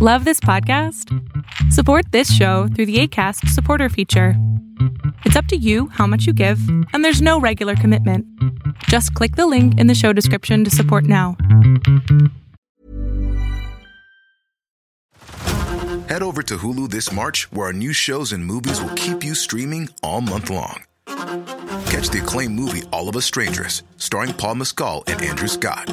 Love this podcast? Support this show through the ACAST supporter feature. It's up to you how much you give, and there's no regular commitment. Just click the link in the show description to support now. Head over to Hulu this March, where our new shows and movies will keep you streaming all month long. Catch the acclaimed movie All of Us Strangers, starring Paul Mescal and Andrew Scott.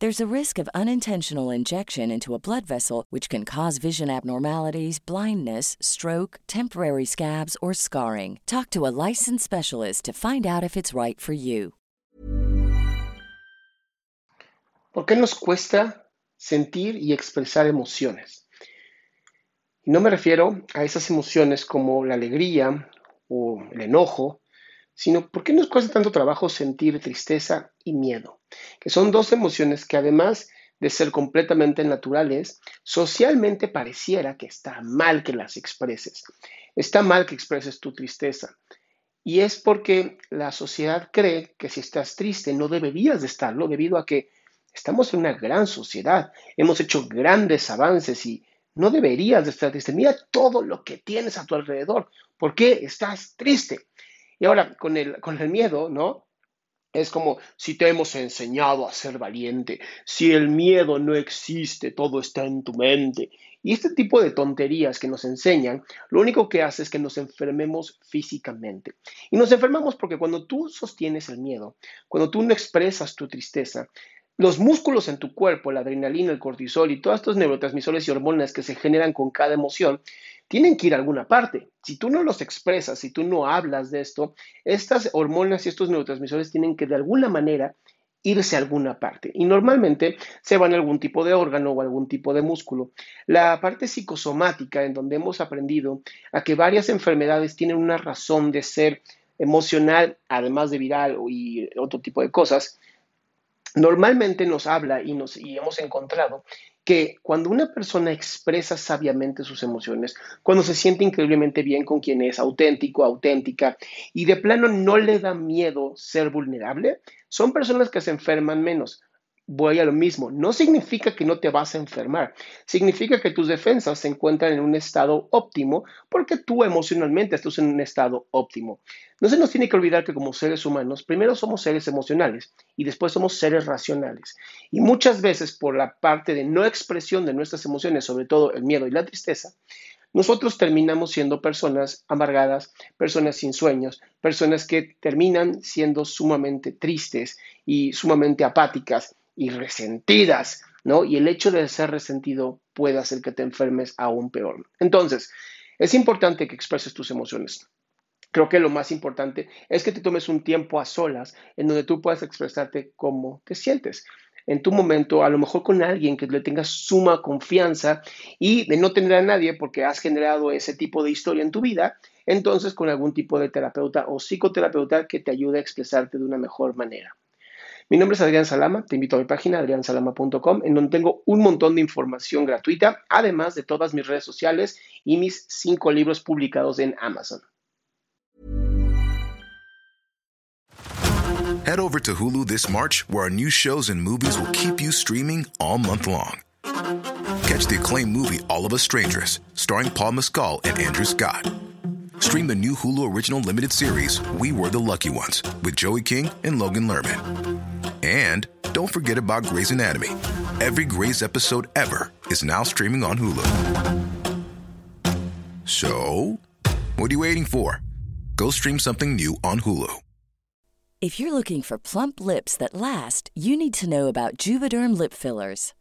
There's a risk of unintentional injection into a blood vessel, which can cause vision abnormalities, blindness, stroke, temporary scabs, or scarring. Talk to a licensed specialist to find out if it's right for you. ¿Por qué nos cuesta sentir y expresar emociones? No me refiero a esas emociones como la alegría o el enojo, sino por qué nos cuesta tanto trabajo sentir tristeza y miedo, que son dos emociones que además de ser completamente naturales, socialmente pareciera que está mal que las expreses. Está mal que expreses tu tristeza. Y es porque la sociedad cree que si estás triste no deberías de estarlo debido a que estamos en una gran sociedad, hemos hecho grandes avances y no deberías de estar triste. Mira todo lo que tienes a tu alrededor. ¿Por qué estás triste? Y ahora, con el, miedo, ¿no? Es como si te hemos enseñado a ser valiente, si el miedo no existe, todo está en tu mente. Y este tipo de tonterías que nos enseñan, lo único que hace es que nos enfermemos físicamente. Y nos enfermamos porque cuando tú sostienes el miedo, cuando tú no expresas tu tristeza, los músculos en tu cuerpo, la adrenalina, el cortisol y todos estos neurotransmisores y hormonas que se generan con cada emoción, tienen que ir a alguna parte. Si tú no los expresas, si tú no hablas de esto, estas hormonas y estos neurotransmisores tienen que de alguna manera irse a alguna parte. Y normalmente se van a algún tipo de órgano o algún tipo de músculo. La parte psicosomática, en donde hemos aprendido a que varias enfermedades tienen una razón de ser emocional, además de viral y otro tipo de cosas, normalmente nos habla y, nos, y hemos encontrado que cuando una persona expresa sabiamente sus emociones, cuando se siente increíblemente bien con quien es auténtico, auténtica, y de plano no le da miedo ser vulnerable, son personas que se enferman menos voy a lo mismo. No significa que no te vas a enfermar. Significa que tus defensas se encuentran en un estado óptimo porque tú emocionalmente estás en un estado óptimo. No se nos tiene que olvidar que como seres humanos, primero somos seres emocionales y después somos seres racionales. Y muchas veces por la parte de no expresión de nuestras emociones, sobre todo el miedo y la tristeza, nosotros terminamos siendo personas amargadas, personas sin sueños, personas que terminan siendo sumamente tristes y sumamente apáticas y resentidas, ¿no? Y el hecho de ser resentido puede hacer que te enfermes aún peor. Entonces, es importante que expreses tus emociones. Creo que lo más importante es que te tomes un tiempo a solas en donde tú puedas expresarte cómo te sientes. En tu momento, a lo mejor con alguien que le tengas suma confianza y de no tener a nadie porque has generado ese tipo de historia en tu vida, entonces con algún tipo de terapeuta o psicoterapeuta que te ayude a expresarte de una mejor manera. Mi nombre es Adrián Salama, te invito a mi página adriansalama.com en donde tengo un montón de información gratuita, además de todas mis redes sociales y mis cinco libros publicados en Amazon. Head over to Hulu this March, where our new shows and movies will keep you streaming all month long. Catch the acclaimed movie All of Us Strangers, starring Paul Mescal and Andrew Scott. Stream the new Hulu original limited series, We Were the Lucky Ones, with Joey King and Logan Lerman. And don't forget about Grey's Anatomy. Every Grey's episode ever is now streaming on Hulu. So, what are you waiting for? Go stream something new on Hulu. If you're looking for plump lips that last, you need to know about Juvederm lip fillers.